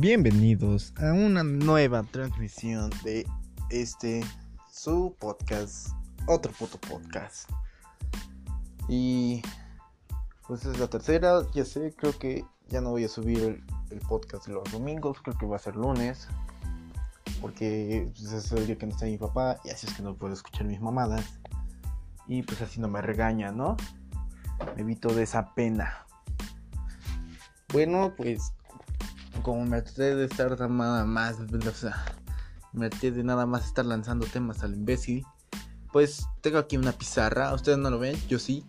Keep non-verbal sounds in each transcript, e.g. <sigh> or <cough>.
Bienvenidos a una nueva transmisión de este su podcast, otro puto podcast. Y pues es la tercera, ya sé, creo que ya no voy a subir el, podcast los domingos, creo que va a ser lunes, porque pues, es el día que no está mi papá y así es que no puedo escuchar mis mamadas. Y pues así no me regaña, ¿no? Me evito de esa pena. Bueno, pues como me traté de estar nada más, o sea, me traté de nada más estar lanzando temas al imbécil, pues tengo aquí una pizarra, ustedes no lo ven, yo sí,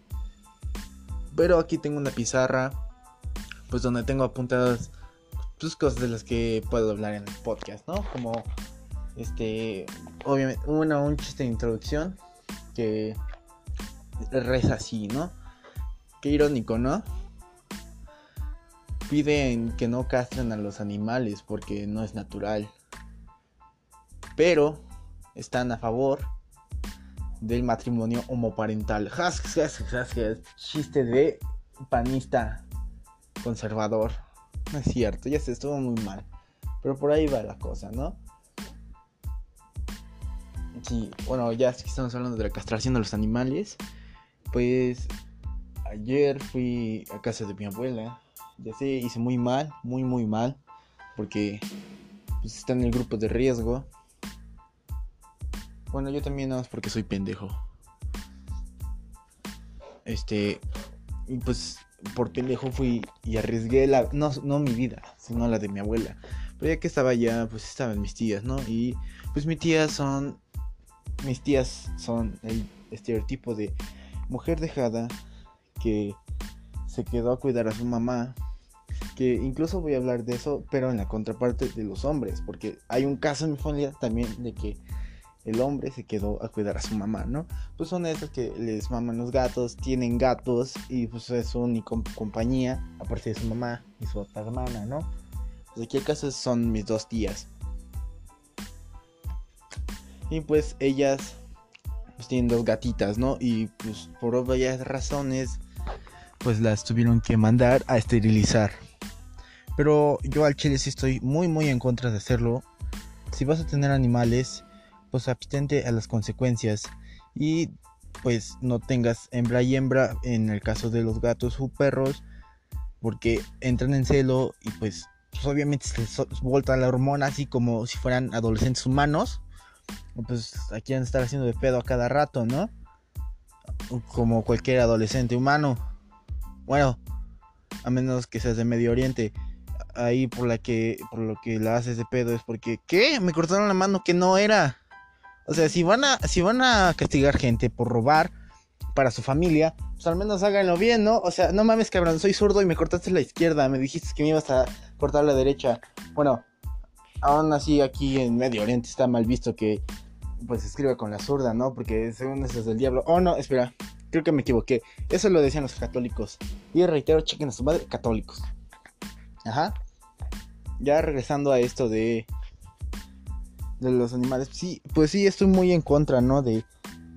pero aquí tengo una pizarra, pues donde tengo apuntadas pues cosas de las que puedo hablar en el podcast, ¿no? Como este, obviamente, una, un chiste de introducción que reza así, ¿no? Qué irónico, ¿no? Piden que no castren a los animales porque no es natural. Pero están a favor del matrimonio homoparental. Chiste de panista conservador. No es cierto, ya se estuvo muy mal. Pero por ahí va la cosa, ¿no? Sí, bueno, ya que estamos hablando de la castración de los animales. Pues ayer fui a casa de mi abuela ya sé, hice muy mal, muy, muy mal, porque pues, está en el grupo de riesgo. Bueno, yo también no, es porque soy pendejo. Este, y pues por pendejo fui y arriesgué la, no, no mi vida, sino la de mi abuela. Pero ya que estaba allá, pues estaban mis tías, ¿no? Y pues mis tías son, mis tías son el estereotipo de mujer dejada que se quedó a cuidar a su mamá que incluso voy a hablar de eso, pero en la contraparte de los hombres, porque hay un caso en mi familia también de que el hombre se quedó a cuidar a su mamá, ¿no? Pues son esas que les maman los gatos, tienen gatos y pues es su única compañía, aparte de su mamá y su otra hermana, ¿no? Pues aquí el caso son mis dos tías. Y pues ellas pues tienen dos gatitas, ¿no? Y pues por varias razones pues las tuvieron que mandar a esterilizar. Pero yo al chile sí estoy muy muy en contra de hacerlo. Si vas a tener animales, pues abstente a las consecuencias. Y pues no tengas hembra y hembra en el caso de los gatos o perros. Porque entran en celo y pues, pues obviamente se les la hormona así como si fueran adolescentes humanos. Pues aquí van a estar haciendo de pedo a cada rato, ¿no? Como cualquier adolescente humano. Bueno, a menos que seas de Medio Oriente ahí por la que por lo que la haces de pedo es porque ¿qué? Me cortaron la mano que no era. O sea, si van a si van a castigar gente por robar para su familia, pues al menos háganlo bien, ¿no? O sea, no mames, cabrón, soy zurdo y me cortaste la izquierda, me dijiste que me ibas a cortar la derecha. Bueno, aún así aquí en Medio Oriente está mal visto que pues escriba con la zurda, ¿no? Porque según eso es del diablo. Oh, no, espera. Creo que me equivoqué. Eso lo decían los católicos. Y reitero, chequen a su madre, católicos. Ajá. Ya regresando a esto de de los animales, sí, pues sí estoy muy en contra, ¿no? De,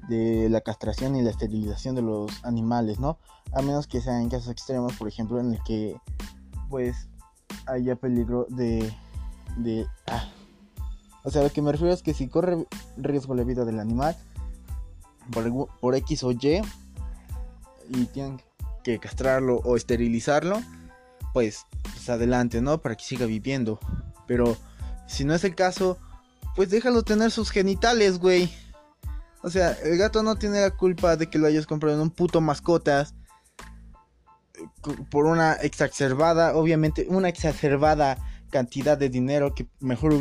de la castración y la esterilización de los animales, ¿no? A menos que sean casos extremos, por ejemplo, en el que pues haya peligro de de ah. O sea, lo que me refiero es que si corre riesgo la vida del animal por, por X o Y y tienen que castrarlo o esterilizarlo, pues, pues, adelante, ¿no? Para que siga viviendo. Pero si no es el caso, pues déjalo tener sus genitales, güey. O sea, el gato no tiene la culpa de que lo hayas comprado en un puto mascotas. Por una exacerbada, obviamente, una exacerbada cantidad de dinero que mejor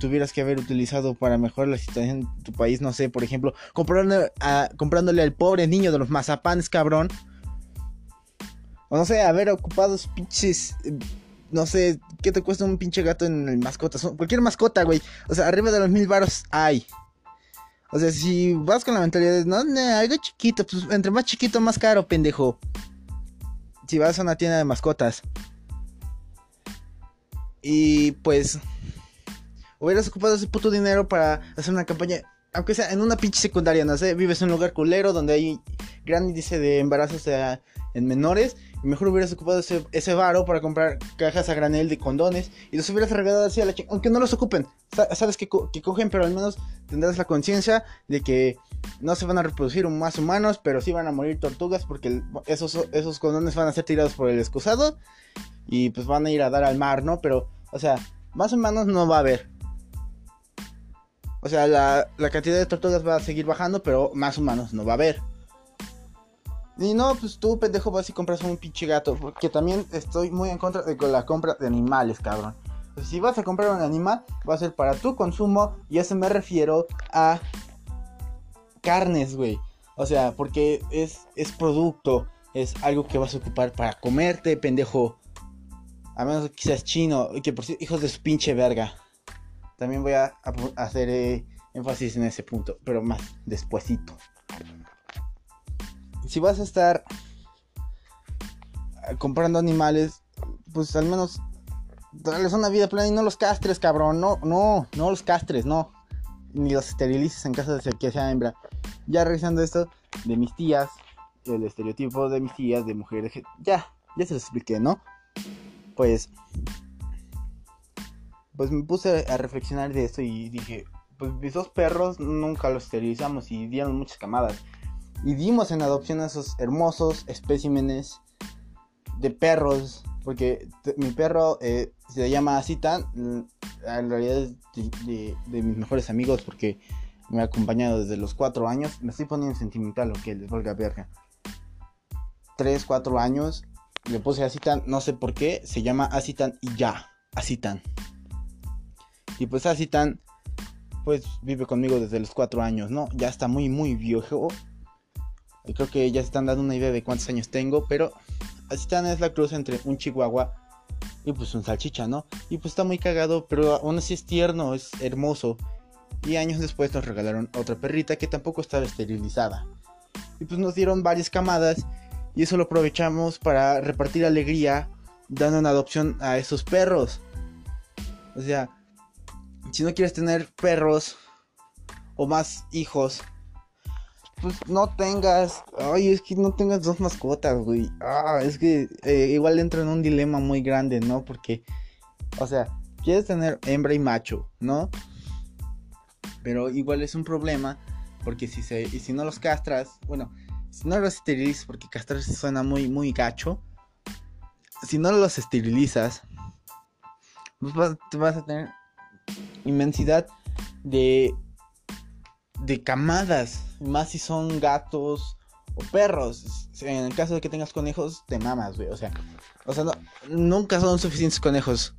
tuvieras que haber utilizado para mejorar la situación en tu país. No sé, por ejemplo, comprándole, comprándole al pobre niño de los mazapanes, cabrón. O no sé, haber ocupado pinches. Eh, no sé, ¿qué te cuesta un pinche gato en el mascota? Cualquier mascota, güey. O sea, arriba de los mil baros hay. O sea, si vas con la mentalidad de, no, no, algo chiquito, pues entre más chiquito, más caro, pendejo. Si vas a una tienda de mascotas. Y pues, hubieras ocupado ese puto dinero para hacer una campaña, aunque sea en una pinche secundaria, no sé, vives en un lugar culero donde hay gran índice de embarazos en menores. Y mejor hubieras ocupado ese, ese varo para comprar cajas a granel de condones y los hubieras regalado así a la chica. Aunque no los ocupen. Sabes que, cogen, pero al menos tendrás la conciencia de que no se van a reproducir más humanos, pero sí van a morir tortugas porque esos, esos condones van a ser tirados por el excusado y pues van a ir a dar al mar, ¿no? Pero, o sea, más humanos no va a haber. O sea, la, cantidad de tortugas va a seguir bajando, pero más humanos no va a haber. Y no, pues tú, pendejo, vas y compras un pinche gato. Porque también estoy muy en contra de la compra de animales, cabrón. Pues si vas a comprar un animal, va a ser para tu consumo. Y eso me refiero a carnes, güey. O sea, porque es, es producto. Es algo que vas a ocupar para comerte, pendejo. A menos que seas chino. Que por cierto, hijos de su pinche verga. También voy a, hacer eh, énfasis en ese punto, pero más despuesito. Si vas a estar comprando animales, pues al menos darles una vida plena y no los castres, cabrón. No, no, no los castres, no. Ni los esterilices en caso de que sea hembra. Ya revisando esto de mis tías, el estereotipo de mis tías, de mujeres, ya, ya se los expliqué, ¿no? Pues pues me puse a reflexionar de esto y dije, pues mis dos perros nunca los esterilizamos y dieron muchas camadas. Y dimos en adopción a esos hermosos especímenes de perros, porque mi perro eh, se llama Asitan, mm, en realidad es de, mis mejores amigos porque me ha acompañado desde los 4 años. Me estoy poniendo sentimental, que les valga verga. 3, 4 años, le puse Asitan, no sé por qué, se llama Asitan y ya, Asitan. Y pues así tan, pues vive conmigo desde los cuatro años, ¿no? Ya está muy, muy viejo. Y creo que ya se están dando una idea de cuántos años tengo, pero así tan es la cruz entre un chihuahua y pues un salchicha, ¿no? Y pues está muy cagado, pero aún así es tierno, es hermoso. Y años después nos regalaron otra perrita que tampoco estaba esterilizada. Y pues nos dieron varias camadas y eso lo aprovechamos para repartir alegría dando una adopción a esos perros. O sea, si no quieres tener perros o más hijos, pues no tengas. Ay, es que no tengas dos mascotas, güey. Ah, es que eh, igual entra en un dilema muy grande, ¿no? Porque, o sea, quieres tener hembra y macho, ¿no? Pero igual es un problema. Porque si, se, y si no los castras, bueno, si no los esterilizas, porque castrar suena muy, muy gacho. Si no los esterilizas, pues vas a tener inmensidad de, de camadas, más si son gatos o perros. En el caso de que tengas conejos, te mamas, güey. O sea, o sea nunca son suficientes conejos.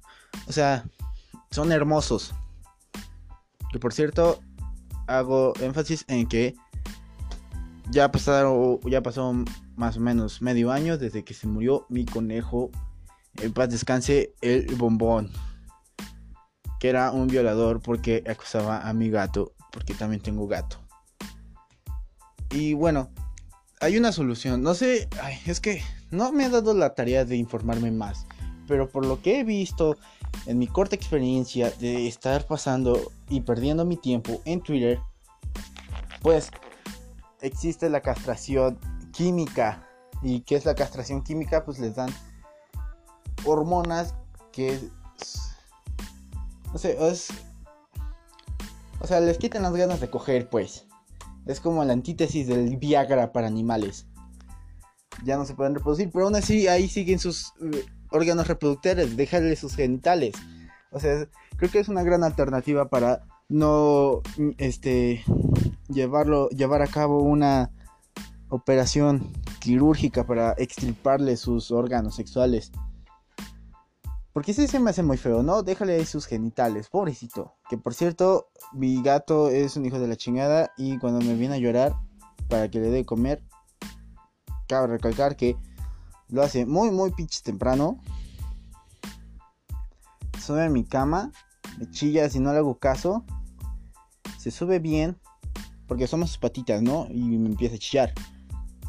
O sea, son hermosos. Que por cierto, hago énfasis en que ya pasaron, ya pasó más o menos medio año desde que se murió mi conejo. En paz descanse el bombón que era un violador porque acusaba a mi gato, porque también tengo gato. Y bueno, hay una solución. No sé, es que no me ha dado la tarea de informarme más. Pero por lo que he visto en mi corta experiencia de estar pasando y perdiendo mi tiempo en Twitter, pues existe la castración química. ¿Y qué es la castración química? Pues les dan hormonas que no sé, es... O sea, les quitan las ganas de coger, pues. Es como la antítesis del Viagra para animales. Ya no se pueden reproducir, pero aún así ahí siguen sus eh, órganos reproductores, déjale sus genitales. O sea, creo que es una gran alternativa para no este llevarlo llevar a cabo una operación quirúrgica para extirparle sus órganos sexuales. Porque ese se me hace muy feo, ¿no? Déjale ahí sus genitales, pobrecito. Que por cierto, mi gato es un hijo de la chingada y cuando me viene a llorar para que le dé comer, cabe recalcar que lo hace muy, muy pinche temprano. Sube a mi cama, me chilla si no le hago caso. Se sube bien, porque somos sus patitas, ¿no? Y me empieza a chillar.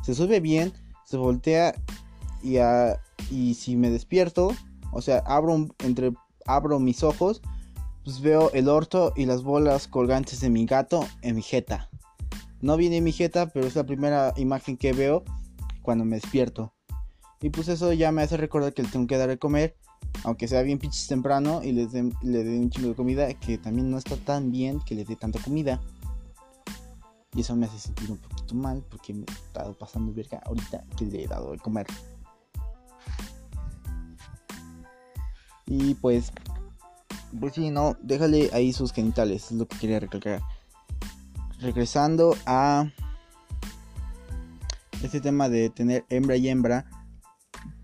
Se sube bien, se voltea y, y si me despierto, o sea, abro, entre, abro mis ojos, pues veo el orto y las bolas colgantes de mi gato en mi jeta. No viene mi jeta, pero es la primera imagen que veo cuando me despierto. Y pues eso ya me hace recordar que le tengo que dar de comer, aunque sea bien pinches temprano y le dé un chingo de comida, que también no está tan bien que le dé tanta comida. Y eso me hace sentir un poquito mal porque me he estado pasando verga ahorita que le he dado de comer. Y pues, pues sí, no, déjale ahí sus genitales, es lo que quería recalcar. Regresando a este tema de tener hembra y hembra,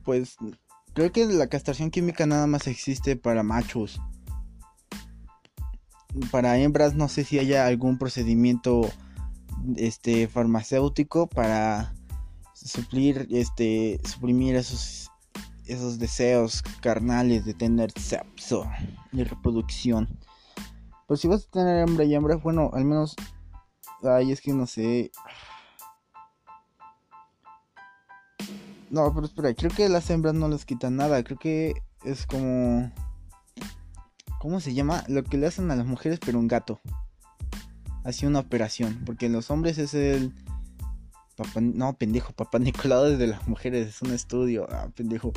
pues creo que la castración química nada más existe para machos. Para hembras no sé si haya algún procedimiento este farmacéutico para suplir este suprimir esos esos deseos carnales de tener sexo y reproducción. Pues si vas a tener hembra y hembra, bueno, al menos ay, es que no sé. No, pero espera, creo que las hembras no les quitan nada, creo que es como ¿Cómo se llama? Lo que le hacen a las mujeres pero un gato así una operación. Porque en los hombres es el. No, pendejo, papá Nicolau de las mujeres es un estudio. Ah, pendejo.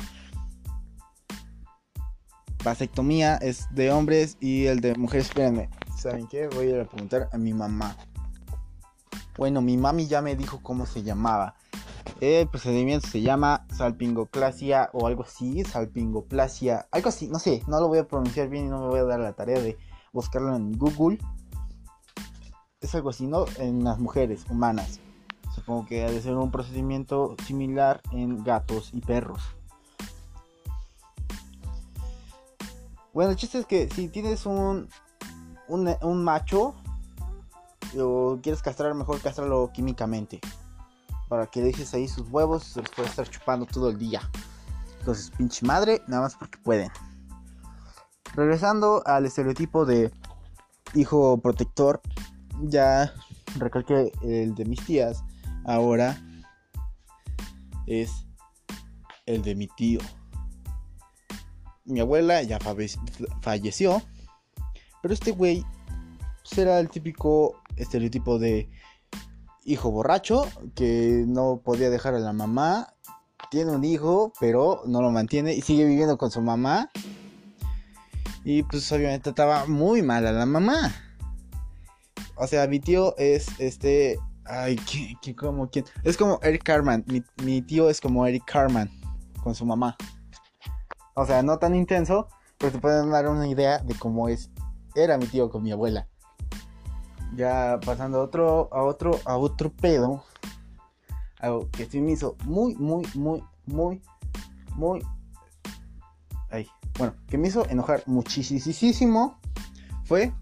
Vasectomía es de hombres y el de mujeres. Espérenme, ¿saben qué? Voy a preguntar a mi mamá. Bueno, mi mami ya me dijo cómo se llamaba. El procedimiento se llama salpingoclasia o algo así, salpingoplasia, algo así, no sé, no lo voy a pronunciar bien y no me voy a dar la tarea de buscarlo en Google es algo así, ¿no? En las mujeres humanas. Supongo que ha de ser un procedimiento similar en gatos y perros. Bueno, el chiste es que si tienes un, un, macho o quieres castrar, mejor castrarlo químicamente. Para que dejes ahí sus huevos y se los puede estar chupando todo el día. Entonces, pinche madre, nada más porque pueden. Regresando al estereotipo de hijo protector, ya recalqué el de mis tías, ahora es el de mi tío. Mi abuela ya falleció, pero este güey será el típico estereotipo de hijo borracho que no podía dejar a la mamá, tiene un hijo, pero no lo mantiene y sigue viviendo con su mamá. Y pues obviamente trataba muy mal a la mamá. O sea, mi tío es este. Ay, ¿qué, qué como quién? Es como Eric Carman. Mi, tío es como Eric Carman con su mamá. O sea, no tan intenso, pero te pueden dar una idea de cómo es. Era mi tío con mi abuela. Ya pasando a otro, a otro, a otro pedo. Algo que sí me hizo muy, muy, muy, muy, muy. Ay, bueno, que me hizo enojar muchísimo. Fue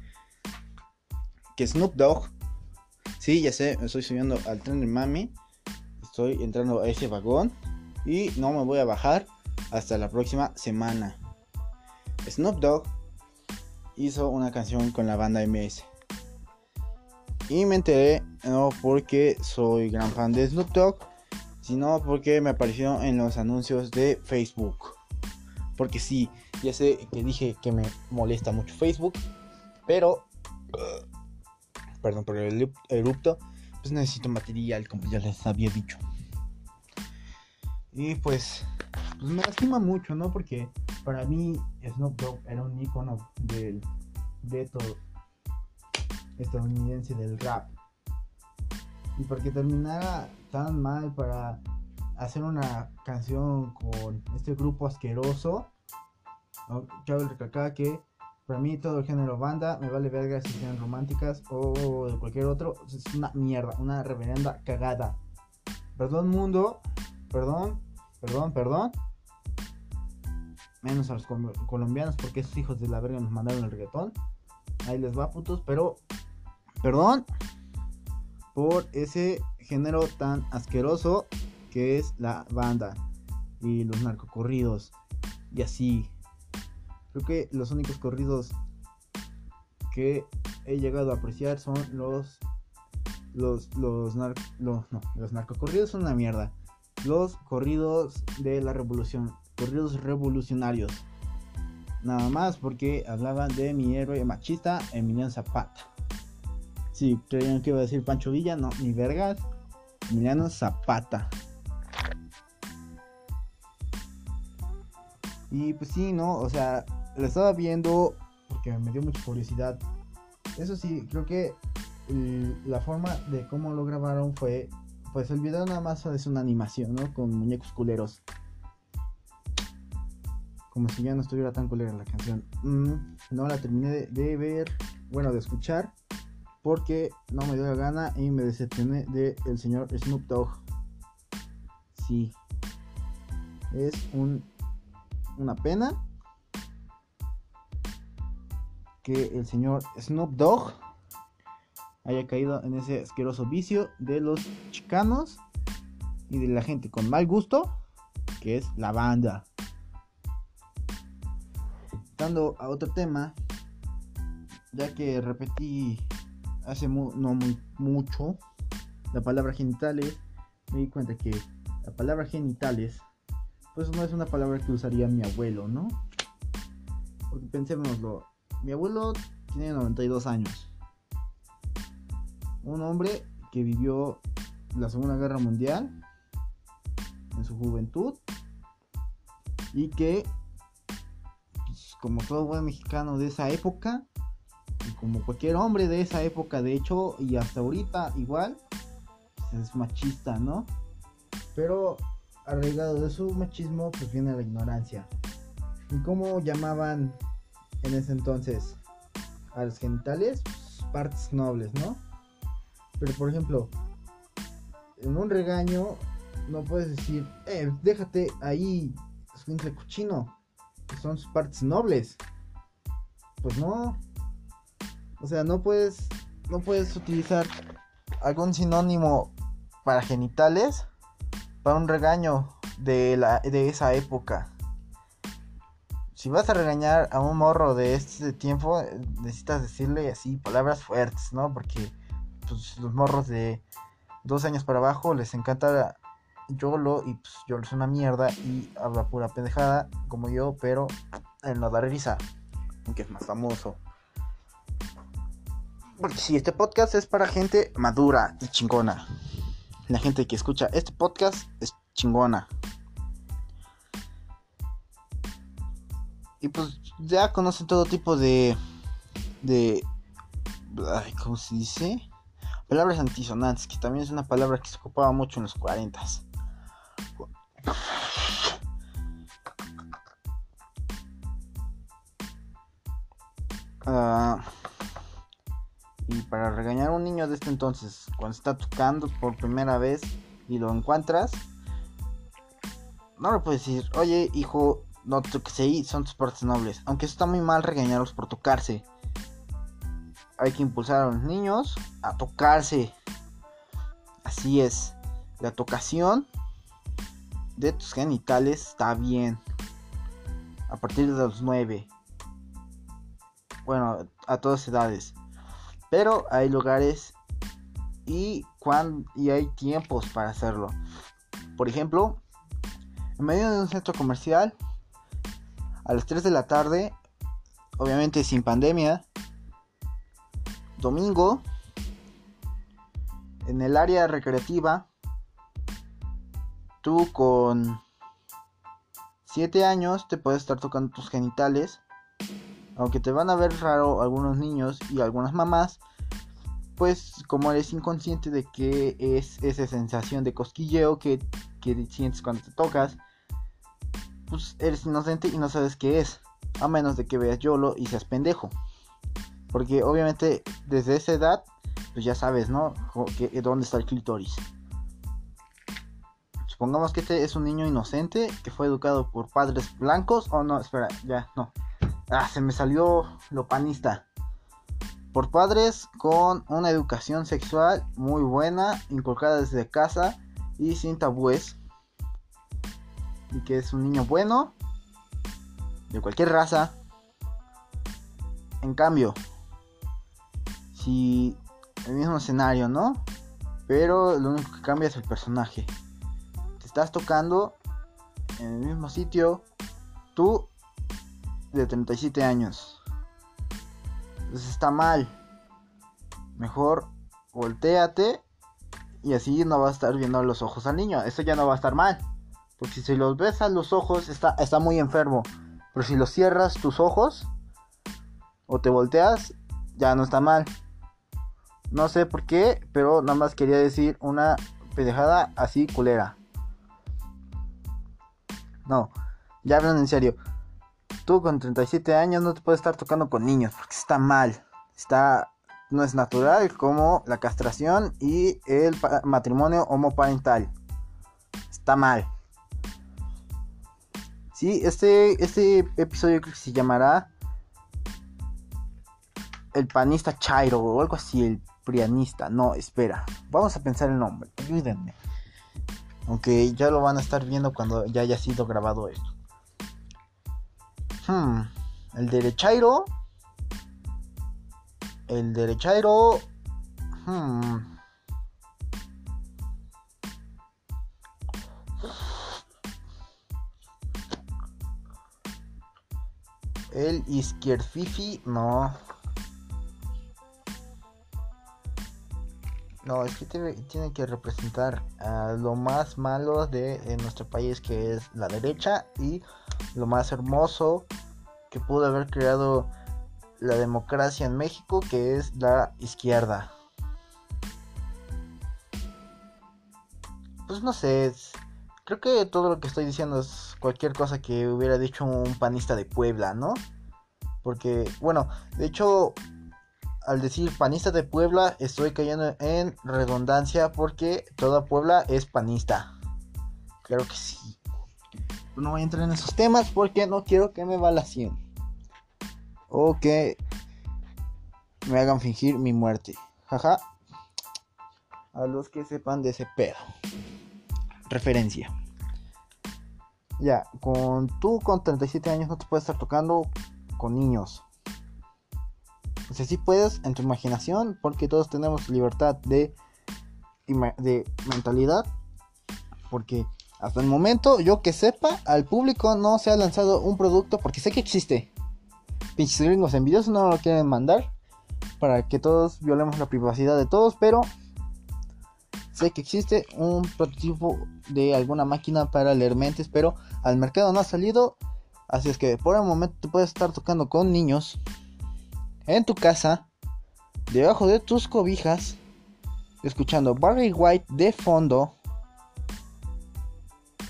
Snoop Dogg, sí, ya sé, me estoy subiendo al tren de mami, estoy entrando a ese vagón y no me voy a bajar hasta la próxima semana. Snoop Dogg hizo una canción con la banda MS. Y me enteré no porque soy gran fan de Snoop Dogg, sino porque me apareció en los anuncios de Facebook. Porque sí, ya sé que dije que me molesta mucho Facebook, pero perdón por el erupto, pues necesito material, como ya les había dicho. Y pues, pues me lastima mucho, ¿no? Porque para mí Snoop Dogg era un icono del todo estadounidense del rap. Y porque terminara tan mal para hacer una canción con este grupo asqueroso, cabe recalcar que para mí todo el género banda me vale verga si sean románticas o de cualquier otro. Es una mierda, una reverenda cagada. Perdón mundo, perdón, perdón, perdón. Menos a los colombianos porque esos hijos de la verga nos mandaron el reggaetón. Ahí les va putos, pero perdón por ese género tan asqueroso que es la banda y los narcocorridos y así Creo que los únicos corridos que he llegado a apreciar son los los los, no, los narcocorridos son una mierda. Los corridos de la revolución, corridos revolucionarios. Nada más porque hablaban de mi héroe machista Emiliano Zapata. Sí, creían que iba a decir Pancho Villa, no, ni vergas. Emiliano Zapata. Y pues sí, ¿no? O sea, la estaba viendo porque me dio mucha curiosidad. Eso sí, creo que la forma de cómo lo grabaron fue, pues el video nada más es una animación, ¿no? Con muñecos culeros. Como si ya no estuviera tan culera la canción. Mm, no la terminé de, ver, bueno, de escuchar, porque no me dio la gana y me decepcioné de el señor Snoop Dogg. Sí. Es un, una pena que el señor Snoop Dogg haya caído en ese asqueroso vicio de los chicanos y de la gente con mal gusto, que es la banda. Dando a otro tema, ya que repetí hace no muy mucho la palabra genitales, me di cuenta que la palabra genitales, pues no es una palabra que usaría mi abuelo, ¿no? Porque pensémoslo, mi abuelo tiene 92 años. Un hombre que vivió la Segunda Guerra Mundial en su juventud y que, pues, como todo buen mexicano de esa época, y como cualquier hombre de esa época, de hecho, y hasta ahorita igual, es machista, ¿no? Pero arraigado de su machismo, pues viene la ignorancia. ¿Y cómo llamaban en ese entonces a los genitales, pues, partes nobles, ¿no? Pero por ejemplo, en un regaño no puedes decir, eh, déjate ahí, es cochino, que son sus partes nobles. Pues no. O sea, no puedes, no puedes utilizar algún sinónimo para genitales para un regaño de, la, de esa época si vas a regañar a un morro de este tiempo, necesitas decirle así palabras fuertes, ¿no? Porque pues, los morros de dos años para abajo les encanta YOLO y pues YOLO es una mierda y habla pura pendejada como yo, pero él no da risa, aunque es más famoso. Porque si este podcast es para gente madura y chingona. La gente que escucha este podcast es chingona. Y pues ya conocen todo tipo de. de. ¿Cómo se dice? Palabras antisonantes, que también es una palabra que se ocupaba mucho en los 40 ah, y para regañar a un niño de este entonces, cuando está tocando por primera vez y lo encuentras, no le puedes decir, oye hijo, no toques ahí, son tus partes nobles. Aunque está muy mal regañarlos por tocarse. Hay que impulsar a los niños a tocarse. Así es. La tocación de tus genitales está bien. A partir de los 9. Bueno, a todas edades. Pero hay lugares y, cuando, y hay tiempos para hacerlo. Por ejemplo, en medio de un centro comercial a las 3 de la tarde, obviamente sin pandemia, domingo, en el área recreativa, tú con 7 años te puedes estar tocando tus genitales, aunque te van a ver raro algunos niños y algunas mamás, pues como eres inconsciente de que es esa sensación de cosquilleo que, que sientes cuando te tocas, pues eres inocente y no sabes qué es. A menos de que veas YOLO y seas pendejo. Porque obviamente desde esa edad, pues ya sabes, ¿no? Que, ¿Dónde está el clítoris? Supongamos que este es un niño inocente que fue educado por padres blancos. O no, espera, ya, no. Ah, se me salió lo panista. Por padres con una educación sexual muy buena, inculcada desde casa y sin tabúes y que es un niño bueno, de cualquier raza. En cambio, si el mismo escenario, ¿no? Pero lo único que cambia es el personaje. Te estás tocando en el mismo sitio, tú de 37 años. Entonces está mal. Mejor volteate y así no va a estar viendo los ojos al niño. Eso ya no va a estar mal. Porque si los ves a los ojos está, está muy enfermo. Pero si los cierras tus ojos o te volteas, ya no está mal. No sé por qué, pero nada más quería decir una pendejada así culera. No, ya hablan en serio. Tú con 37 años no te puedes estar tocando con niños porque está mal. Está no es natural como la castración y el matrimonio homoparental. Está mal. Sí, este, este episodio creo que se llamará El panista Chairo o algo así, el prianista. No, espera. Vamos a pensar el nombre. Ayúdenme. Aunque ya lo van a estar viendo cuando ya haya sido grabado esto. Hmm. El derechairo el derechairo. Hmm. El izquierdfifi, no. No, es que tiene, que representar a lo más malo de, de, nuestro país, que es la derecha, y lo más hermoso que pudo haber creado la democracia en México, que es la izquierda. Pues no sé, creo que todo lo que estoy diciendo es cualquier cosa que hubiera dicho un panista de Puebla, ¿no? Porque, bueno, de hecho, al decir panista de Puebla, estoy cayendo en redundancia porque toda Puebla es panista. Claro que sí. No voy a entrar en esos temas porque no quiero que me balacien o que me hagan fingir mi muerte. Jaja. A los que sepan de ese pedo. Referencia. Ya, con tú con 37 años no te puedes estar tocando con niños. O sea, sí puedes en tu imaginación, porque todos tenemos libertad de, de mentalidad. Porque hasta el momento, yo que sepa, al público no se ha lanzado un producto, porque sé que existe pinches gringos envidiosos no lo quieren mandar para que todos violemos la privacidad de todos, pero sé que existe un prototipo de alguna máquina para leer mentes, pero al mercado no ha salido, así es que por el momento te puedes estar tocando con niños en tu casa, debajo de tus cobijas, escuchando Barry White de fondo.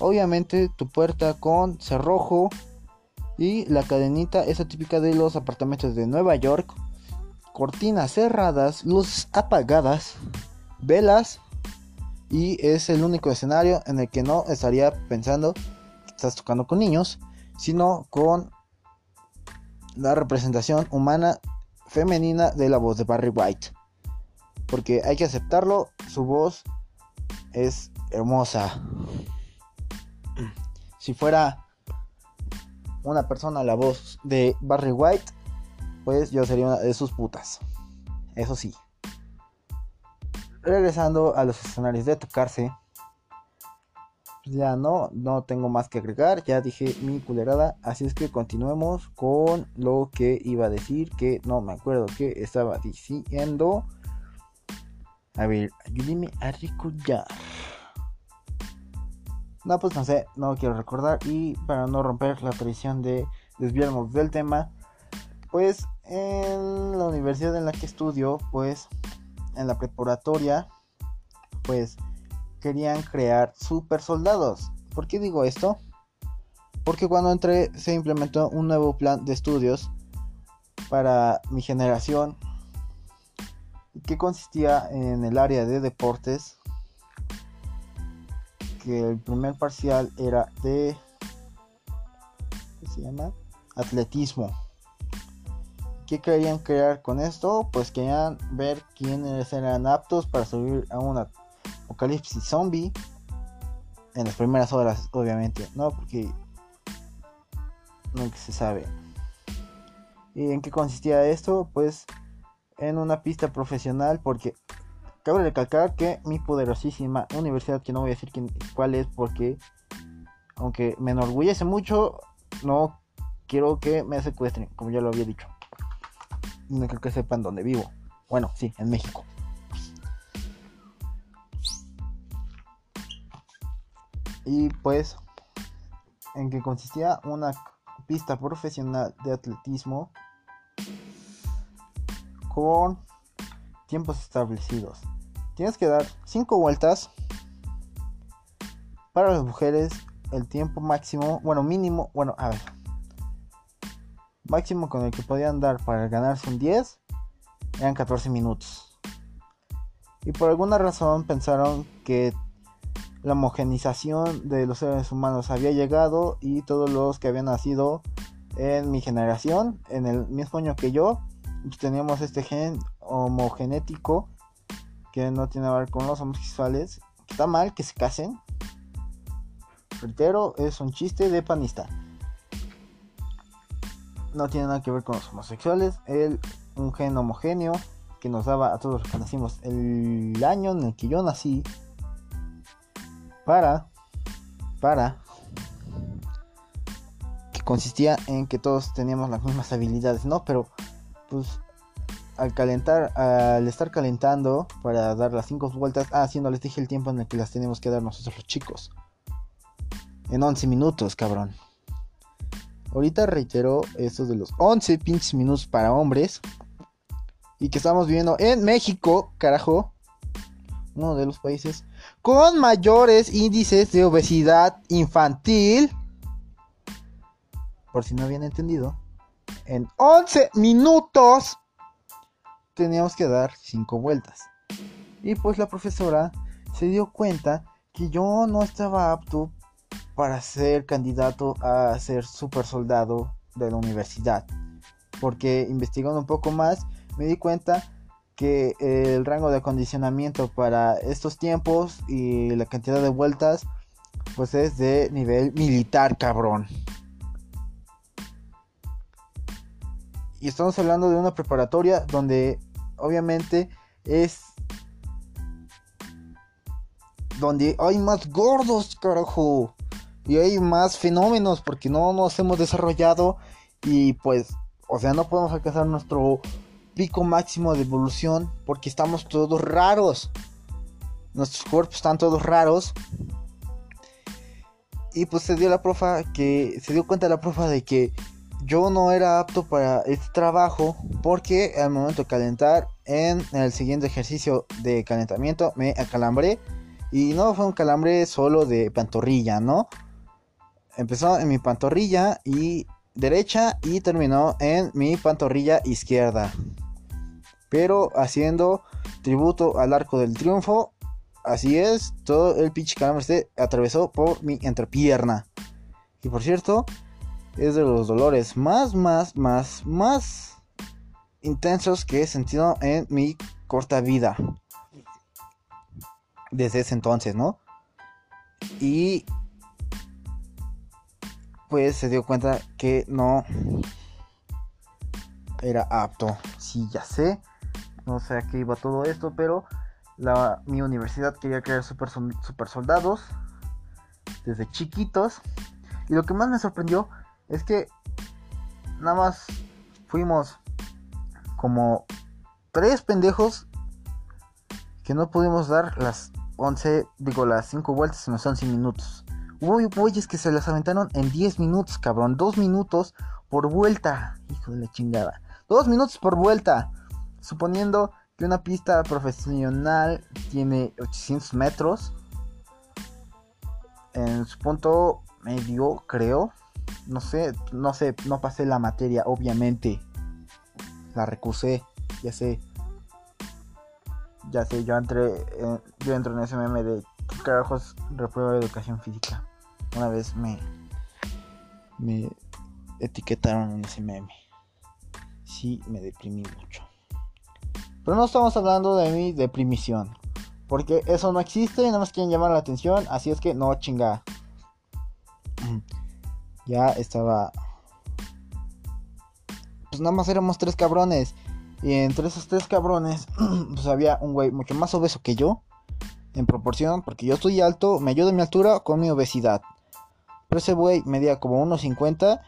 Obviamente tu puerta con cerrojo y la cadenita, esa típica de los apartamentos de Nueva York. Cortinas cerradas, luces apagadas, velas. Y es el único escenario en el que no estaría pensando que estás tocando con niños, sino con la representación humana femenina de la voz de Barry White. Porque hay que aceptarlo, su voz es hermosa. Si fuera una persona la voz de Barry White, pues yo sería una de sus putas. Eso sí. Regresando a los escenarios de tocarse. Ya no, no tengo más que agregar. Ya dije mi culerada. Así es que continuemos con lo que iba a decir. Que no me acuerdo que estaba diciendo. A ver, ayúdeme a recordar. No, pues no sé, no quiero recordar. Y para no romper la tradición de desviarnos del tema, pues en la universidad en la que estudio, pues en la preparatoria, pues querían crear super soldados. ¿Por qué digo esto? Porque cuando entré se implementó un nuevo plan de estudios para mi generación que consistía en el área de deportes que el primer parcial era de ¿qué se llama? atletismo. ¿Qué querían crear con esto? Pues querían ver quiénes eran aptos para subir a un apocalipsis zombie en las primeras horas, obviamente, ¿no? Porque no se sabe. ¿Y en qué consistía esto? Pues en una pista profesional, porque Cabe recalcar que mi poderosísima universidad, que no voy a decir quién, cuál es porque, aunque me enorgullece mucho, no quiero que me secuestren, como ya lo había dicho. No creo que sepan dónde vivo. Bueno, sí, en México. Y pues, en que consistía una pista profesional de atletismo con tiempos establecidos. Tienes que dar 5 vueltas. Para las mujeres, el tiempo máximo, bueno, mínimo, bueno, a ver. Máximo con el que podían dar para ganarse un 10 eran 14 minutos. Y por alguna razón pensaron que la homogenización de los seres humanos había llegado y todos los que habían nacido en mi generación, en el mismo año que yo, pues teníamos este gen homogenético que no tiene que ver con los homosexuales. Está mal que se casen. Reitero, es un chiste de panista. No tiene nada que ver con los homosexuales. El, un gen homogéneo que nos daba a todos los que nacimos el año en el que yo nací. Para, para, que consistía en que todos teníamos las mismas habilidades, ¿no? Pero, pues, al calentar, al estar calentando para dar las 5 vueltas, ah, sí, no les dije el tiempo en el que las tenemos que dar nosotros los chicos. En 11 minutos, cabrón. Ahorita reitero esto de los 11 pinches minutos para hombres. Y que estamos viviendo en México, carajo. Uno de los países con mayores índices de obesidad infantil. Por si no habían entendido. En 11 minutos teníamos que dar 5 vueltas. Y pues la profesora se dio cuenta que yo no estaba apto para ser candidato a ser super soldado de la universidad. Porque investigando un poco más me di cuenta que el rango de acondicionamiento para estos tiempos y la cantidad de vueltas pues es de nivel militar, cabrón. Y estamos hablando de una preparatoria donde obviamente es donde hay más gordos, carajo. Y hay más fenómenos porque no nos hemos desarrollado y pues, o sea, no podemos alcanzar nuestro pico máximo de evolución porque estamos todos raros. Nuestros cuerpos están todos raros. Y pues se dio la profa que se dio cuenta la profa de que yo no era apto para este trabajo porque al momento de calentar en el siguiente ejercicio de calentamiento me acalambré y no fue un calambre solo de pantorrilla, ¿no? Empezó en mi pantorrilla y derecha y terminó en mi pantorrilla izquierda. Pero haciendo tributo al arco del triunfo, así es, todo el pinche calambre se atravesó por mi entrepierna. Y por cierto, es de los dolores más, más, más, más intensos que he sentido en mi corta vida. Desde ese entonces, ¿no? Y pues se dio cuenta que no era apto. Sí, ya sé. No sé a qué iba todo esto, pero la, mi universidad quería crear super, super soldados desde chiquitos. Y lo que más me sorprendió es que nada más fuimos como tres pendejos que no pudimos dar las 11, digo, las 5 vueltas en los 11 minutos. Hubo güeyes que se las aventaron en 10 minutos, cabrón. 2 minutos por vuelta. Hijo de la chingada. 2 minutos por vuelta. Suponiendo que una pista profesional tiene 800 metros. En su punto medio, creo no sé, no sé, no pasé la materia, obviamente. La recusé, ya sé. Ya sé, yo entré, yo entro en ese meme de ¿qué carajos reprueba educación física? Una vez me, me etiquetaron en ese meme. Sí, me deprimí mucho. Pero no estamos hablando de mi deprimición. Porque eso no existe y nada más quieren llamar la atención. Así es que no chinga <clears throat> ya estaba... Pues nada más éramos tres cabrones. Y entre esos tres cabrones, <clears throat> pues había un güey mucho más obeso que yo. En proporción, porque yo estoy alto, me ayuda mi altura con mi obesidad. Pero ese güey medía como 1.50.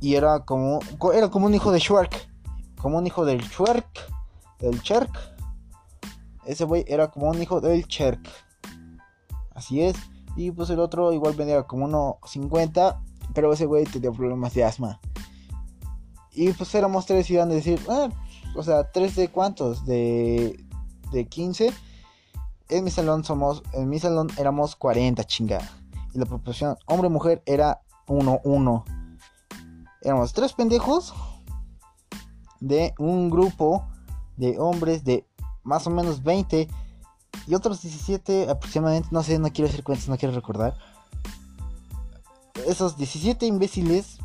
Y era como, era como un hijo de Shark. como un hijo del Chuerk, del Cherk. Ese güey era como un hijo del Cherk. Así es. Y pues el otro igual vendía como uno 50, pero ese güey tenía problemas de asma. Y pues éramos tres y iban a decir, ah, o sea, tres de cuántos, de, de 15. En mi salón somos, en mi salón éramos 40, chinga. Y la proporción hombre-mujer era 1-1. Éramos tres pendejos de un grupo de hombres de más o menos 20 y otros 17 aproximadamente, no sé, no quiero hacer cuentas, no quiero recordar. Esos 17 imbéciles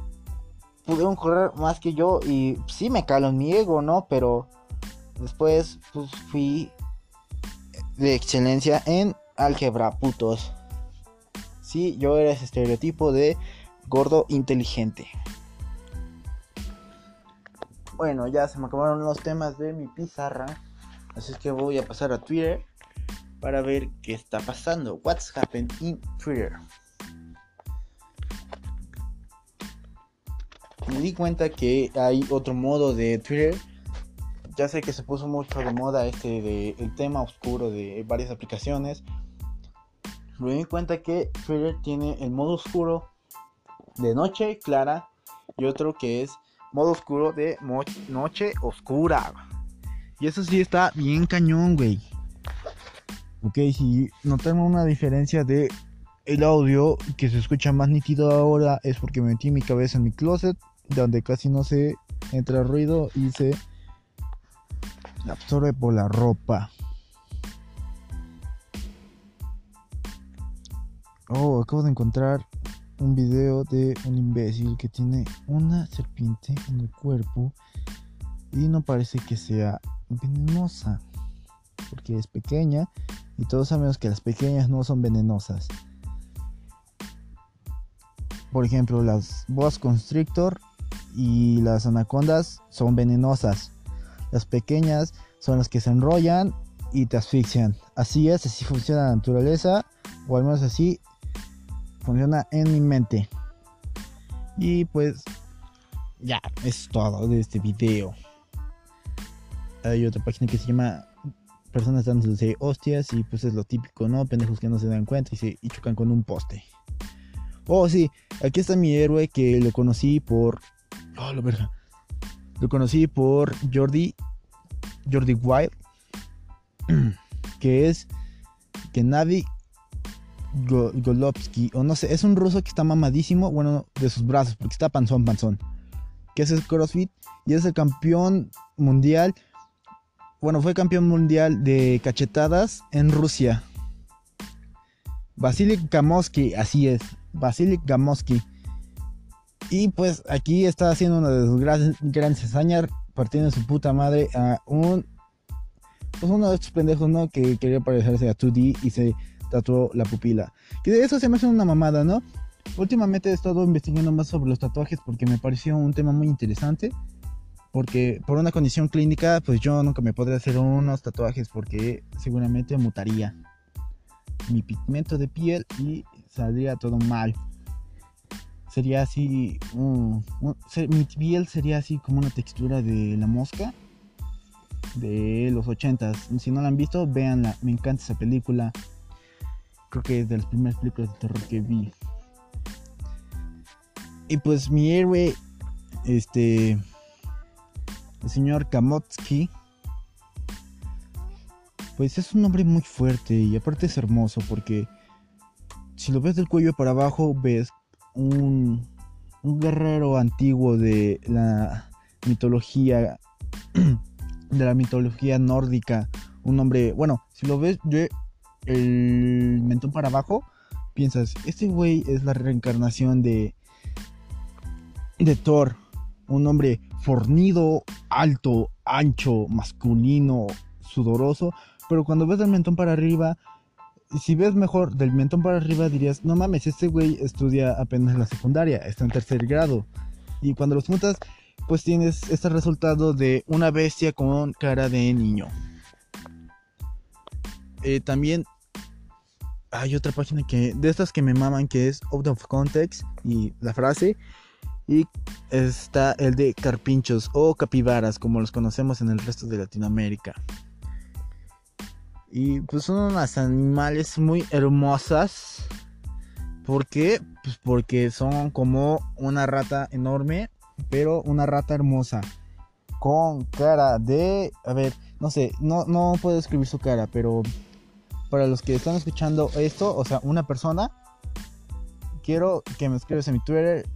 pudieron correr más que yo y sí me calo en mi ego, ¿no? Pero después pues fui de excelencia en álgebra, putos. Sí, yo era ese estereotipo de gordo inteligente. Bueno, ya se me acabaron los temas de mi pizarra. Así que voy a pasar a Twitter para ver qué está pasando. What's happened in Twitter. Me di cuenta que hay otro modo de Twitter. Ya sé que se puso mucho de moda este de el tema oscuro de varias aplicaciones. Me di cuenta que Twitter tiene el modo oscuro de noche clara y otro que es modo oscuro de noche oscura. Y eso sí está bien cañón, güey. Ok, si notamos una diferencia de el audio que se escucha más nítido ahora es porque metí mi cabeza en mi closet, donde casi no se entra ruido y se absorbe por la ropa. Oh, acabo de encontrar un video de un imbécil que tiene una serpiente en el cuerpo y no parece que sea venenosa porque es pequeña y todos sabemos que las pequeñas no son venenosas. Por ejemplo, las boas constrictor y las anacondas son venenosas. Las pequeñas son las que se enrollan y te asfixian. Así es, así funciona la naturaleza, o al menos así funciona en mi mente. Y pues ya, es todo de este video. Hay otra página que se llama Personas dándose hostias y pues es lo típico, ¿no? Pendejos que no se dan cuenta y, se, y chocan con un poste. Oh, sí, aquí está mi héroe que lo conocí por... Oh. Lo conocí por Jordi... Jordi Wild. <clears throat> Que es... Que Golovsky, o no sé, es un ruso que está mamadísimo, bueno, de sus brazos, porque está panzón, panzón. Que es el CrossFit y es el campeón mundial. Bueno, fue campeón mundial de cachetadas en Rusia. Vasily Gamoski, así es, Vasily Gamoski. Y pues aquí está haciendo una de sus grandes, grandes hazañas, partiendo su puta madre a un. Pues uno de estos pendejos, ¿no? Que quería parecerse a 2D y se tatuó la pupila. Que de eso se me hace una mamada, ¿no? Últimamente he estado investigando más sobre los tatuajes porque me pareció un tema muy interesante. Porque por una condición clínica, pues yo nunca me podría hacer unos tatuajes porque seguramente mutaría mi pigmento de piel y saldría todo mal. Sería así, mi piel sería así como una textura de la mosca de los 80 Si no la han visto, véanla. Me encanta esa película creo que es de las primeras películas de terror que vi. Y pues mi héroe, este, el señor Kamotsky, pues es un hombre muy fuerte y aparte es hermoso porque si lo ves del cuello para abajo ves un, un guerrero antiguo de la mitología <clears throat> de la mitología nórdica un hombre bueno si lo ves yo el mentón para abajo, piensas, este güey es la reencarnación de, de Thor. Un hombre fornido, alto, ancho, masculino, sudoroso. Pero cuando ves el mentón para arriba, si ves mejor del mentón para arriba dirías, no mames, este güey estudia apenas la secundaria, está en tercer grado. Y cuando los juntas, pues tienes este resultado de una bestia con cara de niño. Eh, también hay otra página que de estas que me maman que es out of context y la frase Y está el de carpinchos o capibaras, como los conocemos en el resto de Latinoamérica. Y pues son unas animales muy hermosas. ¿Por qué? Pues porque son como una rata enorme, pero una rata hermosa. Con cara de... A ver, no sé, no, no puedo escribir su cara, pero para los que están escuchando esto, o sea, una persona, quiero que me escribas en mi Twitter,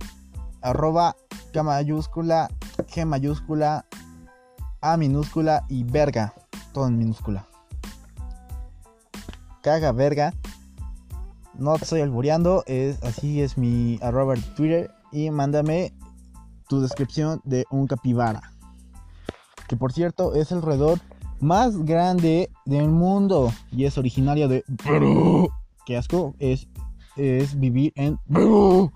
arroba K mayúscula, G mayúscula, A minúscula y verga, todo en minúscula. Caga verga. No estoy albureando, es, así es mi arroba de Twitter y mándame tu descripción de un capibara. Que por cierto es el roedor más grande del mundo y es originario de Perú. Qué asco es, es vivir en Perú.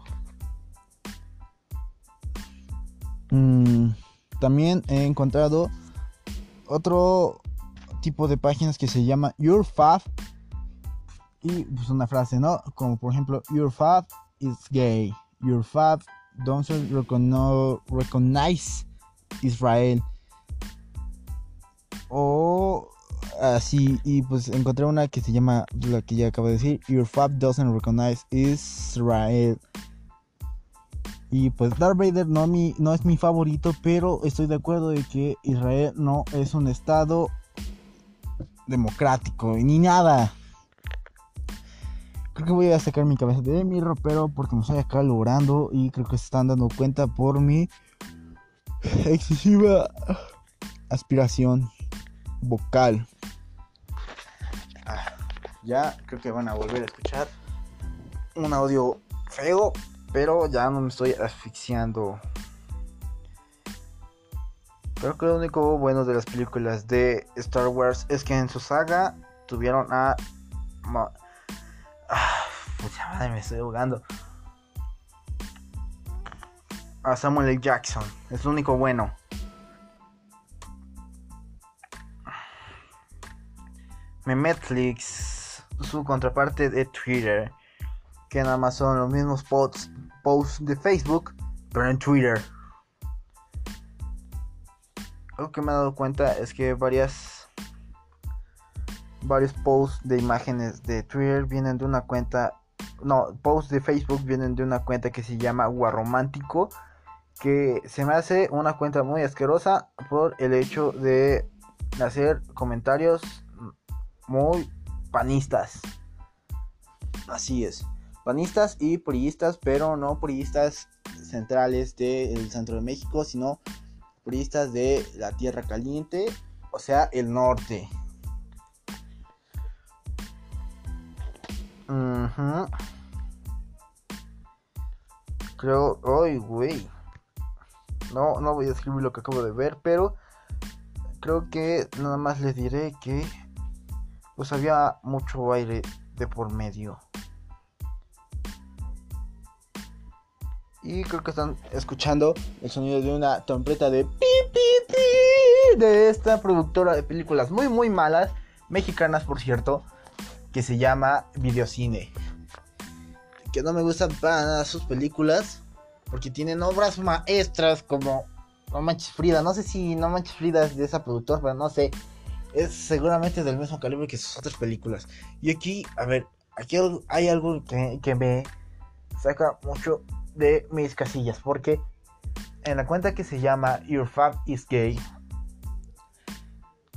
Mm, también he encontrado otro tipo de páginas que se llama Your Fab y pues una frase, ¿no? Como por ejemplo Your Fab is gay. Your Fab doesn't recognize Israel. O así, y pues encontré una que se llama, la que ya acabo de decir, Your Fab doesn't recognize Israel. Y pues Darth Vader no, mi, no es mi favorito, pero estoy de acuerdo de que Israel no es un estado democrático ni nada. Creo que voy a sacar mi cabeza de mi ropero porque me estoy acá logrando y creo que se están dando cuenta por mi excesiva aspiración vocal. Ah, ya creo que van a volver a escuchar un audio feo, pero ya no me estoy asfixiando. Creo que lo único bueno de las películas de Star Wars es que en su saga tuvieron a. Ah, madre, me estoy ahogando. A Samuel L. Jackson. Es lo único bueno. Netflix, su contraparte de Twitter, que nada más son los mismos posts, posts de Facebook, pero en Twitter. Algo que me he dado cuenta es que varias varios posts de imágenes de Twitter vienen de una cuenta no, posts de Facebook vienen de una cuenta que se llama Guarromántico que se me hace una cuenta muy asquerosa por el hecho de hacer comentarios muy panistas. Así es. Panistas y puristas, pero no puristas centrales del centro de México, sino puristas de la Tierra Caliente, o sea, el norte. Creo, ay, güey. No, no voy a escribir lo que acabo de ver, pero creo que nada más les diré que pues había mucho aire de por medio. Y creo que están escuchando el sonido de una trompeta de pi, de esta productora de películas muy muy malas, mexicanas por cierto, que se llama Videocine. Que no me gustan para nada sus películas, porque tienen obras maestras como No Manches Frida. No sé si No Manches Frida es de esa productora, pero no sé es seguramente del mismo calibre que sus otras películas. Y aquí, a ver, aquí hay algo que, me saca mucho de mis casillas. Porque en la cuenta que se llama Your Fab is Gay,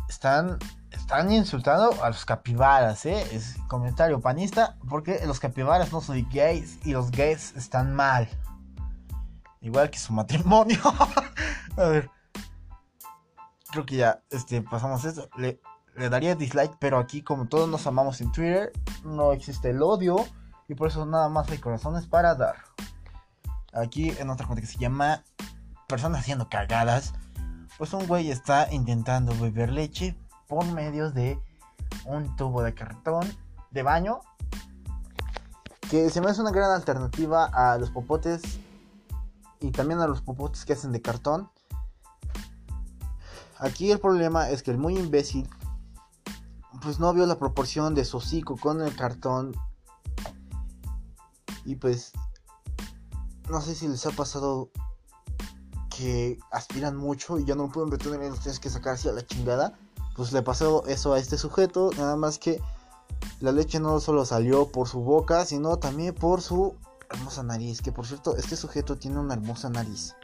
están, están insultando a los capibaras, ¿eh? Es comentario panista. Porque los capibaras no son gays y los gays están mal. Igual que su matrimonio. <laughs> a ver creo que ya este, pasamos esto. Le, daría dislike, pero aquí como todos nos amamos en Twitter, no existe el odio y por eso nada más hay corazones para dar. Aquí en otra cuenta que se llama Personas haciendo cagadas, pues un güey está intentando beber leche por medio de un tubo de cartón de baño que se me hace una gran alternativa a los popotes y también a los popotes que hacen de cartón Aquí el problema es que el muy imbécil pues no vio la proporción de su hocico con el cartón. Y pues no sé si les ha pasado que aspiran mucho y ya no pueden retener y los tienes que sacar hacia la chingada. Pues le pasó eso a este sujeto, nada más que la leche no solo salió por su boca, sino también por su hermosa nariz. Que por cierto, este sujeto tiene una hermosa nariz.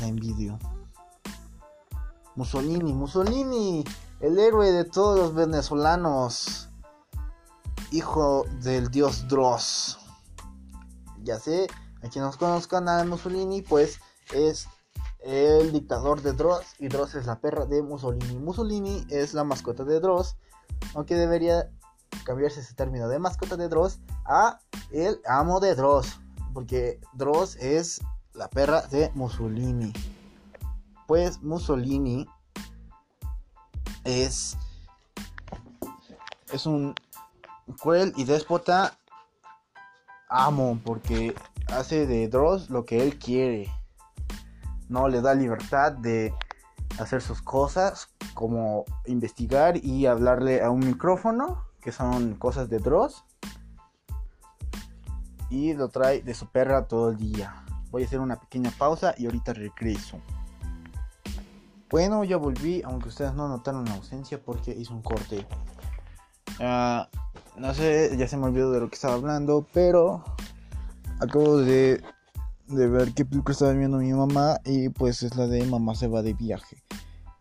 La envidio. Mussolini, Mussolini, el héroe de todos los venezolanos. Hijo del dios Dross. Ya sé, a quien nos conozcan a Mussolini, pues es el dictador de Dross y Dross es la perra de Mussolini. Mussolini es la mascota de Dross, aunque debería cambiarse ese término de mascota de Dross a el amo de Dross, porque Dross es la perra de Mussolini. Pues Mussolini es es un cruel y déspota amo porque hace de Dross lo que él quiere. No le da libertad de hacer sus cosas como investigar y hablarle a un micrófono que son cosas de Dross. Y lo trae de su perra todo el día. Voy a hacer una pequeña pausa y ahorita regreso. Bueno, ya volví, aunque ustedes no notaron la ausencia porque hice un corte. Ah, no sé, ya se me olvidó de lo que estaba hablando, pero acabo de, de ver qué película estaba viendo mi mamá y pues es la de Mamá se va de viaje.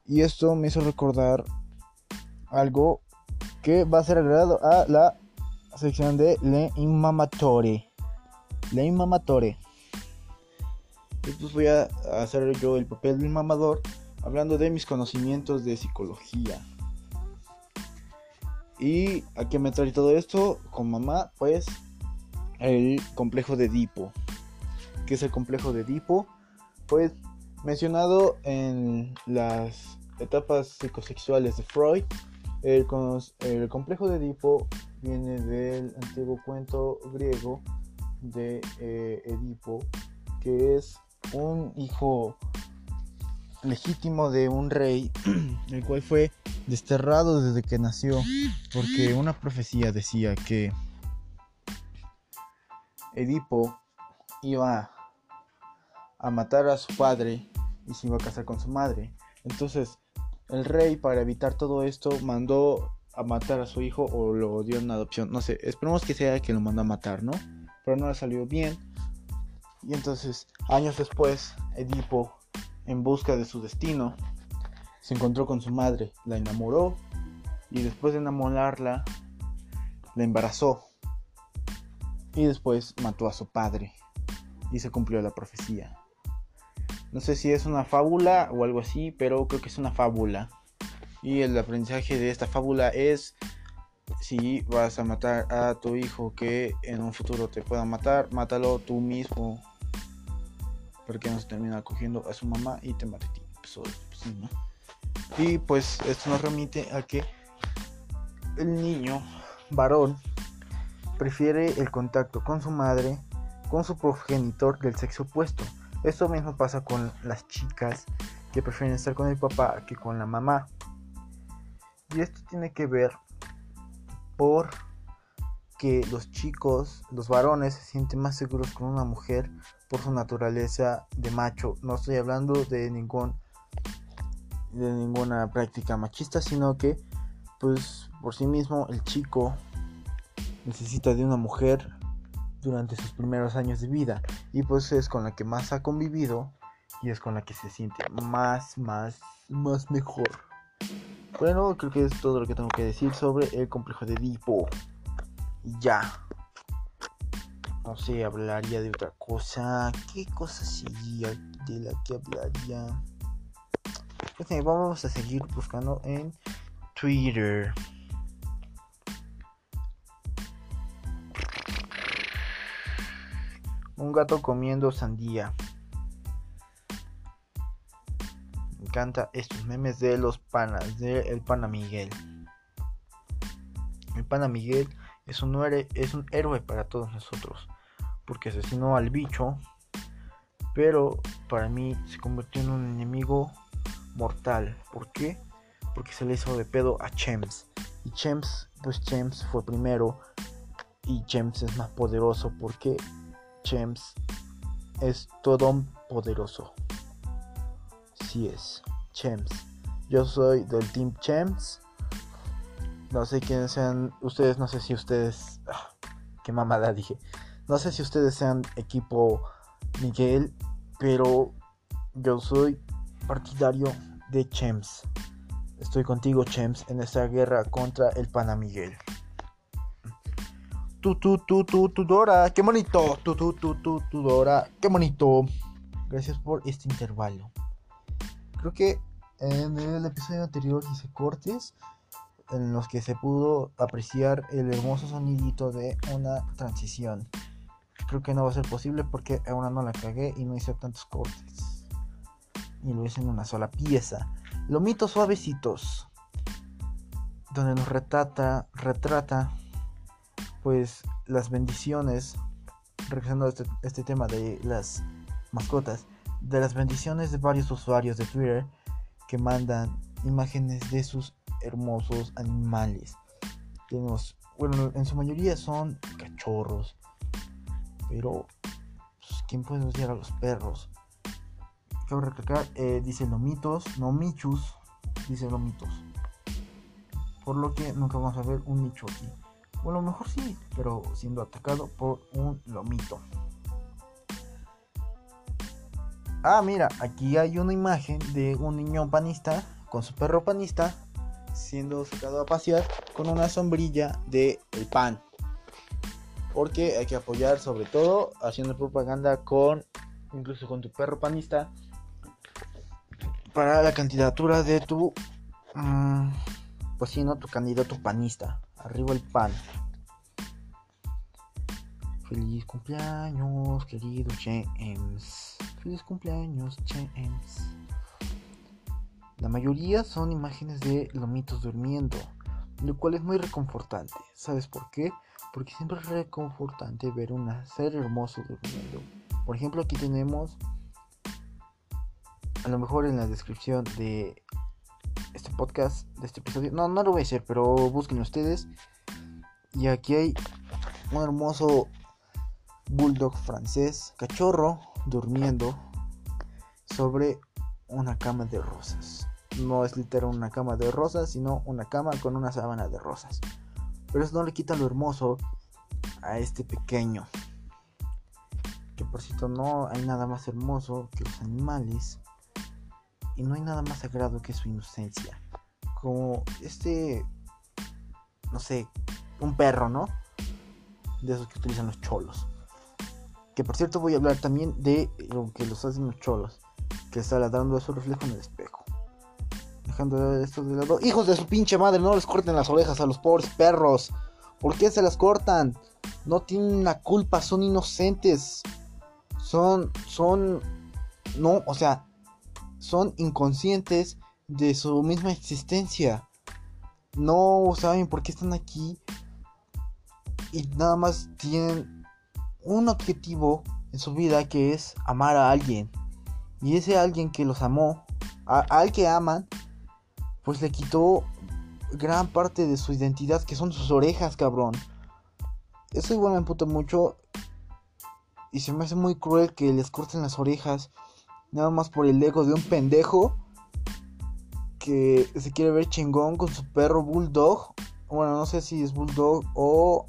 Y esto me hizo recordar algo que va a ser agregado a la sección de Le Inmamatore. Le Inmamatore. Y pues voy a hacer yo el papel del mamador hablando de mis conocimientos de psicología. Y a qué me trae todo esto con mamá, pues el complejo de Edipo. ¿Qué es el complejo de Edipo? Pues mencionado en las etapas psicosexuales de Freud, el, complejo de Edipo viene del antiguo cuento griego de eh, Edipo, que es un hijo legítimo de un rey, <clears throat> el cual fue desterrado desde que nació, porque una profecía decía que Edipo iba a matar a su padre y se iba a casar con su madre. Entonces, el rey, para evitar todo esto, mandó a matar a su hijo o lo dio en adopción. No sé, esperemos que sea que lo mandó a matar, ¿no? Pero no le salió bien. Y entonces, años después, Edipo, en busca de su destino, se encontró con su madre, la enamoró y después de enamorarla, la embarazó. Y después mató a su padre y se cumplió la profecía. No sé si es una fábula o algo así, pero creo que es una fábula. Y el aprendizaje de esta fábula es si vas a matar a tu hijo que en un futuro te pueda matar, mátalo tú mismo. Porque no se termina cogiendo a su mamá y te mate a ti. Pues, pues ¿no? Y pues esto nos remite a que el niño varón prefiere el contacto con su madre, con su progenitor del sexo opuesto. Esto mismo pasa con las chicas que prefieren estar con el papá que con la mamá. Y esto tiene que ver por que los chicos, los varones se sienten más seguros con una mujer por su naturaleza de macho. No estoy hablando de ningún de ninguna práctica machista, sino que pues por sí mismo el chico necesita de una mujer durante sus primeros años de vida y pues es con la que más ha convivido y es con la que se siente más, más, más mejor. Bueno, creo que es todo lo que tengo que decir sobre el complejo de Edipo. Ya. No sé, hablaría de otra cosa. ¿Qué cosa sería de la que hablaría? Pues vamos a seguir buscando en Twitter. Un gato comiendo sandía. Me encanta estos memes de los panas, de pana Miguel. El pana Miguel es un, héroe, es un héroe para todos nosotros. Porque asesinó al bicho. Pero para mí se convirtió en un enemigo mortal. ¿Por qué? Porque se le hizo de pedo a Chems. Y Chems, pues Chems fue primero. Y Chems es más poderoso porque James es todo poderoso. Así es, Chems. Yo soy del Team Chems. No sé quiénes sean ustedes, no sé si ustedes... Ah, qué mamada dije. No sé si ustedes sean equipo Miguel, pero yo soy partidario de Chems. Estoy contigo, Chems, en esta guerra contra el Pana Miguel. Tu, tu, tu, tu, tu, Dora, qué bonito. Tu, tu, tu, tu, tu, Dora, qué bonito. Gracias por este intervalo. Creo que en el episodio anterior hice cortes en los que se pudo apreciar el hermoso sonidito de una transición. Creo que no va a ser posible porque aún no la cagué y no hice tantos cortes. Y lo hice en una sola pieza. Lomitos suavecitos. Donde nos retrata, retrata pues las bendiciones. Regresando a este, este tema de las mascotas. De las bendiciones de varios usuarios de Twitter que mandan imágenes de sus hermosos animales. Tenemos, bueno, en su mayoría son cachorros, pero pues, ¿quién puede odiar a los perros? Quiero recalcar, eh, dice lomitos, no michus, dice lomitos. Por lo que nunca vamos a ver un micho aquí. Bueno, a lo mejor sí, pero siendo atacado por un lomito. Ah, mira, aquí hay una imagen de un niño panista con su perro panista siendo sacado a pasear con una sombrilla de el pan. Porque hay que apoyar sobre todo haciendo propaganda con incluso con tu perro panista para la candidatura de tu mm, pues si no tu candidato panista. Arriba el pan. Feliz cumpleaños, querido James. Feliz cumpleaños, James. La mayoría son imágenes de lomitos durmiendo, lo cual es muy reconfortante. ¿Sabes por qué? Porque siempre es reconfortante ver un ser hermoso durmiendo. Por ejemplo, aquí tenemos, a lo mejor en la descripción de este podcast, de este episodio, no, no lo voy a hacer, pero busquen ustedes. Y aquí hay un hermoso bulldog francés, cachorro, durmiendo sobre una cama de rosas no es literal una cama de rosas, sino una cama con una sábana de rosas. Pero eso no le quita lo hermoso a este pequeño. Que por cierto no hay nada más hermoso que los animales. Y no hay nada más sagrado que su inocencia. Como este, no sé, un perro, ¿no? De esos que utilizan los cholos. Que por cierto voy a hablar también de lo que los hacen los cholos. Que está ladrando de su reflejo en el espejo. Dejando esto de lado. Hijos de su pinche madre, no les corten las orejas a los pobres perros. ¿Por qué se las cortan? No tienen la culpa, son inocentes. Son, son, no, o sea, son inconscientes de su misma existencia. No saben por qué están aquí. Y nada más tienen un objetivo en su vida que es amar a alguien. Y ese alguien que los amó, al que aman, pues le quitó gran parte de su identidad, que son sus orejas, cabrón. Eso igual me emputa mucho. Y se me hace muy cruel que les corten las orejas. Nada más por el ego de un pendejo. Que se quiere ver chingón con su perro bulldog. Bueno, no sé si es bulldog o...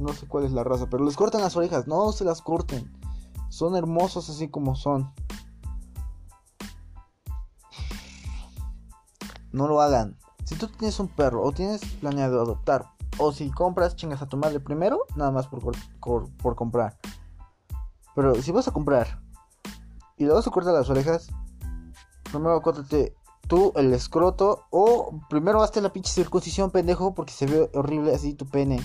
No sé cuál es la raza. Pero les cortan las orejas. No se las corten. Son hermosos así como son. no lo hagan. Si tú tienes un perro o tienes planeado adoptar, o si compras, chingas a tu madre primero, nada más por, por, comprar. Pero si vas a comprar y le vas a cortar las orejas, primero córtate tú el escroto o primero hazte la pinche circuncisión, pendejo, porque se ve horrible así tu pene.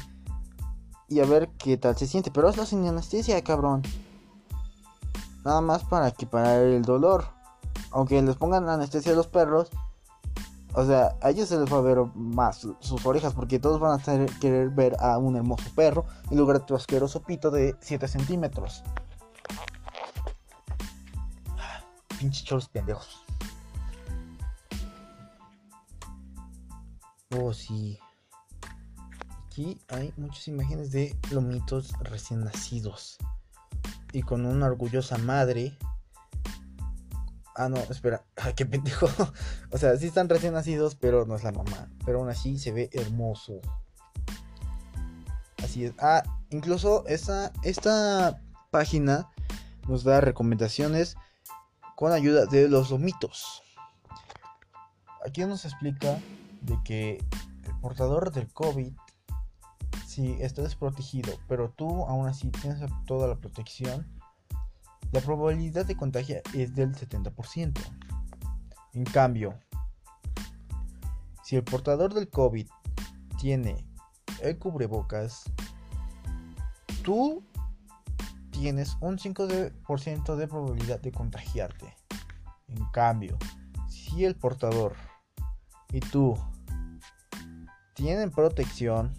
Y a ver qué tal se siente. Pero hazlo sin anestesia, cabrón. Nada más para equiparar el dolor. Aunque les pongan anestesia a los perros, o sea, a ellos se les va a ver más sus orejas porque todos van a querer ver a un hermoso perro en lugar de tu asqueroso pito de 7 centímetros. Pinches choros pendejos. Oh, sí. Aquí hay muchas imágenes de lomitos recién nacidos. Y con una orgullosa madre Ah, no, espera. <laughs> Qué pendejo. <laughs> o sea, sí están recién nacidos, pero no es la mamá. Pero aún así se ve hermoso. Así es. Ah, incluso esta, esta página nos da recomendaciones con ayuda de los lomitos. Aquí nos explica de que el portador del COVID, si está desprotegido, pero tú aún así tienes toda la protección, la probabilidad de contagio es del 70%. En cambio, si el portador del COVID tiene el cubrebocas, tú tienes un 5% de probabilidad de contagiarte. En cambio, si el portador y tú tienen protección,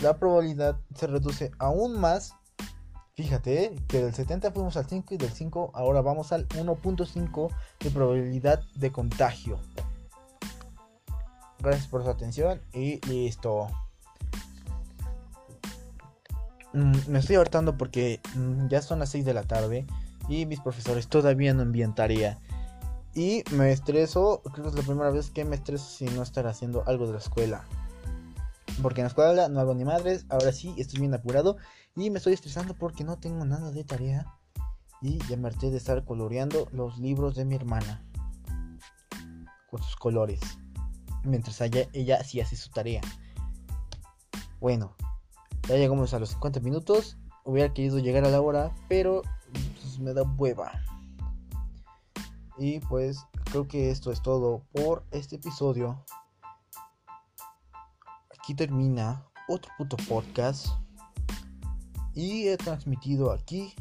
la probabilidad se reduce aún más. Fíjate que del 70 fuimos al 5 y del 5 ahora vamos al 1.5 de probabilidad de contagio. Gracias por su atención y listo. Mm, me estoy hartando porque mm, ya son las 6 de la tarde y mis profesores todavía no envían tarea. Y me estreso, creo que es la primera vez que me estreso si no estar haciendo algo de la escuela. Porque en la escuela no hago ni madres, ahora sí estoy bien apurado y me estoy estresando porque no tengo nada de tarea. Y ya me harté de estar coloreando los libros de mi hermana. Con sus colores. Mientras ella, ella sí hace su tarea. Bueno, ya llegamos a los 50 minutos. Hubiera querido llegar a la hora, pero pues, me da hueva. Y pues creo que esto es todo por este episodio. Aquí termina otro puto podcast. Y he transmitido aquí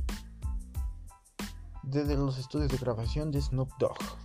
desde los estudios de grabación de Snoop Dogg.